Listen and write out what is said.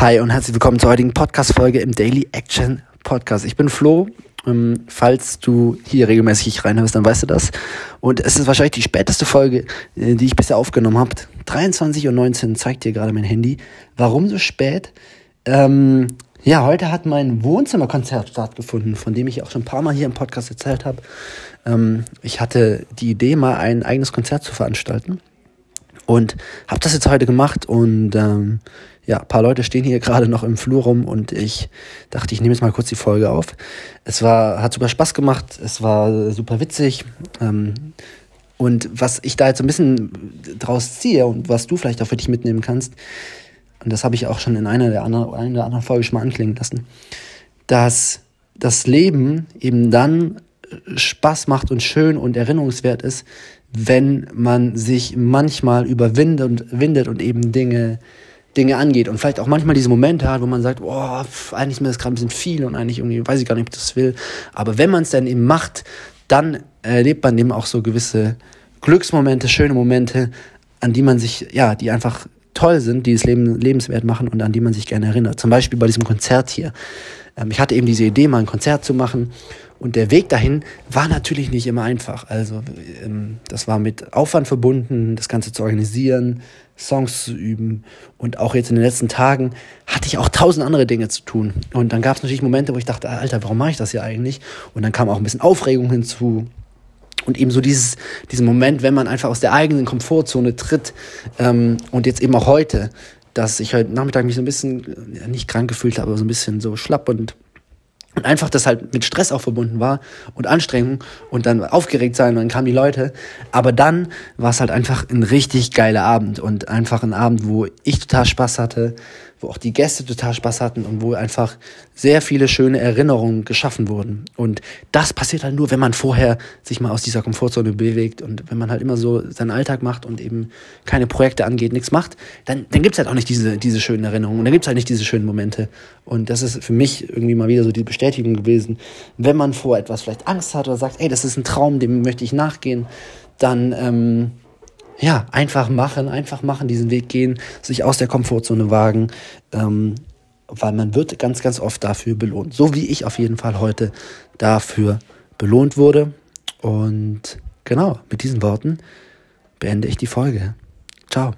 Hi und herzlich willkommen zur heutigen Podcast-Folge im Daily Action Podcast. Ich bin Flo. Ähm, falls du hier regelmäßig reinhörst, dann weißt du das. Und es ist wahrscheinlich die späteste Folge, äh, die ich bisher aufgenommen habe. 23.19 Uhr zeigt dir gerade mein Handy. Warum so spät? Ähm, ja, heute hat mein Wohnzimmerkonzert stattgefunden, von dem ich auch schon ein paar Mal hier im Podcast erzählt habe. Ähm, ich hatte die Idee, mal ein eigenes Konzert zu veranstalten. Und habe das jetzt heute gemacht und ähm, ja, ein paar Leute stehen hier gerade noch im Flur rum und ich dachte, ich nehme jetzt mal kurz die Folge auf. Es war, hat super Spaß gemacht, es war super witzig. Ähm, und was ich da jetzt ein bisschen draus ziehe und was du vielleicht auch für dich mitnehmen kannst, und das habe ich auch schon in einer der anderen, einer der anderen Folge schon mal anklingen lassen, dass das Leben eben dann Spaß macht und schön und erinnerungswert ist, wenn man sich manchmal überwindet und, windet und eben Dinge, Dinge angeht und vielleicht auch manchmal diese Momente hat, wo man sagt, oh, eigentlich ist mir das gerade ein bisschen viel und eigentlich irgendwie weiß ich gar nicht, ob ich das will. Aber wenn man es dann eben macht, dann erlebt man eben auch so gewisse Glücksmomente, schöne Momente, an die man sich, ja, die einfach toll sind, die das Leben lebenswert machen und an die man sich gerne erinnert. Zum Beispiel bei diesem Konzert hier. Ähm, ich hatte eben diese Idee, mal ein Konzert zu machen und der Weg dahin war natürlich nicht immer einfach. Also ähm, das war mit Aufwand verbunden, das Ganze zu organisieren, Songs zu üben. Und auch jetzt in den letzten Tagen hatte ich auch tausend andere Dinge zu tun. Und dann gab es natürlich Momente, wo ich dachte, Alter, warum mache ich das hier eigentlich? Und dann kam auch ein bisschen Aufregung hinzu. Und eben so dieses, diesen Moment, wenn man einfach aus der eigenen Komfortzone tritt ähm, und jetzt eben auch heute, dass ich heute Nachmittag mich so ein bisschen, ja, nicht krank gefühlt habe, aber so ein bisschen so schlapp und und einfach das halt mit Stress auch verbunden war und Anstrengung und dann aufgeregt sein und dann kamen die Leute. Aber dann war es halt einfach ein richtig geiler Abend und einfach ein Abend, wo ich total Spaß hatte, wo auch die Gäste total Spaß hatten und wo einfach sehr viele schöne Erinnerungen geschaffen wurden. Und das passiert halt nur, wenn man vorher sich mal aus dieser Komfortzone bewegt und wenn man halt immer so seinen Alltag macht und eben keine Projekte angeht, nichts macht, dann, dann gibt's halt auch nicht diese, diese schönen Erinnerungen und dann gibt's halt nicht diese schönen Momente. Und das ist für mich irgendwie mal wieder so die Bestätigung gewesen, wenn man vor etwas vielleicht Angst hat oder sagt, ey, das ist ein Traum, dem möchte ich nachgehen, dann ähm, ja, einfach machen, einfach machen, diesen Weg gehen, sich aus der Komfortzone wagen, ähm, weil man wird ganz, ganz oft dafür belohnt. So wie ich auf jeden Fall heute dafür belohnt wurde. Und genau, mit diesen Worten beende ich die Folge. Ciao.